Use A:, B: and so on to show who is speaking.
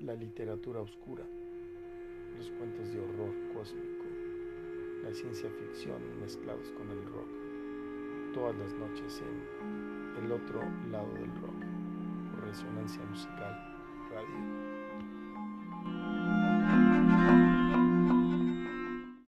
A: la literatura oscura, los cuentos de horror cósmico, la ciencia ficción mezclados con el rock, todas las noches en el otro lado del rock, resonancia musical, radio.